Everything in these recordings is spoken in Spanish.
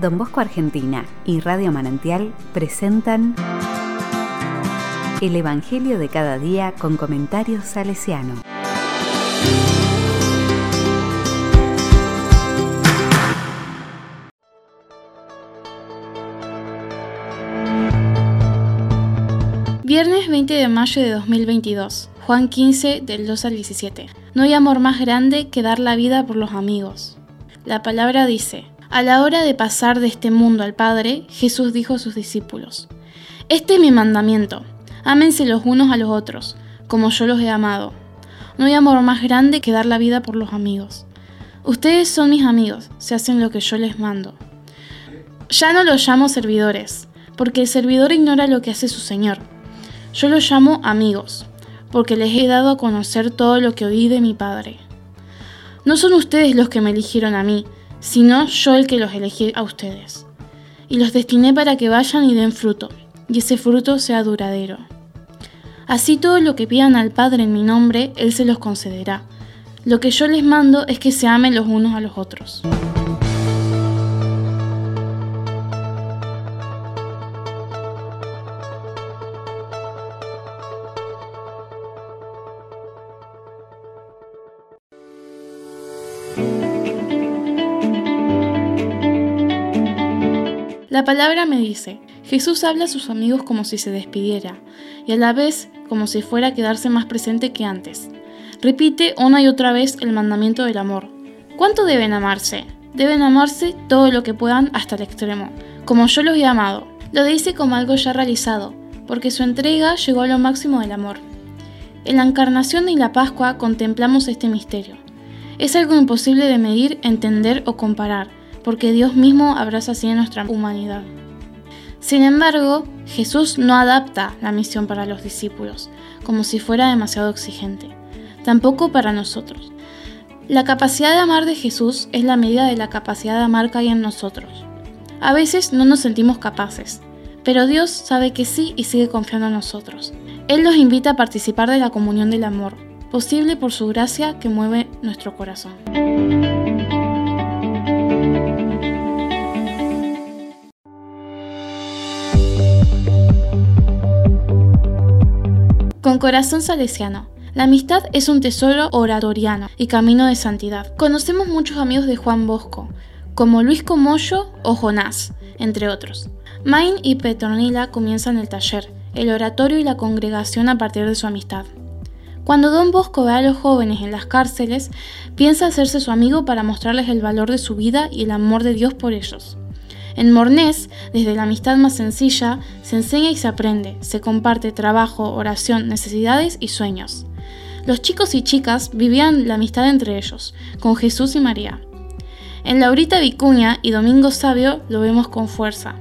Don Bosco Argentina y Radio Manantial presentan El Evangelio de cada día con comentarios salesiano. Viernes 20 de mayo de 2022, Juan 15 del 2 al 17. No hay amor más grande que dar la vida por los amigos. La palabra dice, a la hora de pasar de este mundo al Padre, Jesús dijo a sus discípulos, Este es mi mandamiento, ámense los unos a los otros, como yo los he amado. No hay amor más grande que dar la vida por los amigos. Ustedes son mis amigos, se hacen lo que yo les mando. Ya no los llamo servidores, porque el servidor ignora lo que hace su Señor yo los llamo amigos, porque les he dado a conocer todo lo que oí de mi Padre. No son ustedes los que me eligieron a mí, sino yo el que los elegí a ustedes. Y los destiné para que vayan y den fruto, y ese fruto sea duradero. Así todo lo que pidan al Padre en mi nombre, Él se los concederá. Lo que yo les mando es que se amen los unos a los otros. La palabra me dice, Jesús habla a sus amigos como si se despidiera, y a la vez como si fuera a quedarse más presente que antes. Repite una y otra vez el mandamiento del amor. ¿Cuánto deben amarse? Deben amarse todo lo que puedan hasta el extremo, como yo los he amado. Lo dice como algo ya realizado, porque su entrega llegó a lo máximo del amor. En la encarnación y la Pascua contemplamos este misterio. Es algo imposible de medir, entender o comparar porque Dios mismo abraza así nuestra humanidad. Sin embargo, Jesús no adapta la misión para los discípulos, como si fuera demasiado exigente, tampoco para nosotros. La capacidad de amar de Jesús es la medida de la capacidad de amar que hay en nosotros. A veces no nos sentimos capaces, pero Dios sabe que sí y sigue confiando en nosotros. Él nos invita a participar de la comunión del amor, posible por su gracia que mueve nuestro corazón. Con corazón salesiano. La amistad es un tesoro oratoriano y camino de santidad. Conocemos muchos amigos de Juan Bosco, como Luis Comoyo o Jonás, entre otros. Main y Petronila comienzan el taller, el oratorio y la congregación a partir de su amistad. Cuando Don Bosco ve a los jóvenes en las cárceles, piensa hacerse su amigo para mostrarles el valor de su vida y el amor de Dios por ellos. En Mornés, desde la amistad más sencilla, se enseña y se aprende, se comparte trabajo, oración, necesidades y sueños. Los chicos y chicas vivían la amistad entre ellos, con Jesús y María. En Laurita Vicuña y Domingo Sabio lo vemos con fuerza.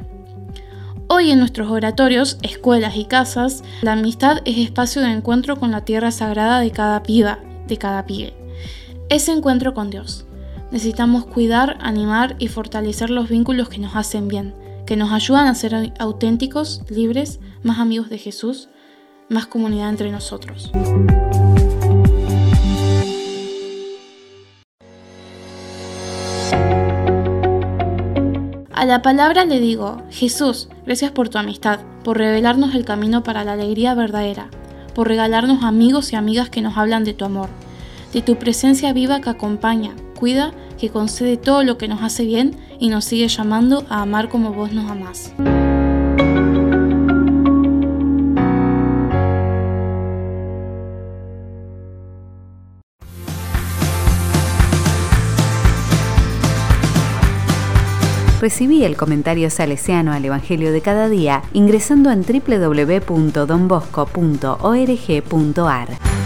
Hoy en nuestros oratorios, escuelas y casas, la amistad es espacio de encuentro con la tierra sagrada de cada piba, de cada pibe. Ese encuentro con Dios. Necesitamos cuidar, animar y fortalecer los vínculos que nos hacen bien, que nos ayudan a ser auténticos, libres, más amigos de Jesús, más comunidad entre nosotros. A la palabra le digo, Jesús, gracias por tu amistad, por revelarnos el camino para la alegría verdadera, por regalarnos amigos y amigas que nos hablan de tu amor, de tu presencia viva que acompaña, cuida, que concede todo lo que nos hace bien y nos sigue llamando a amar como vos nos amás. Recibí el comentario salesiano al Evangelio de cada día ingresando en www.donbosco.org.ar.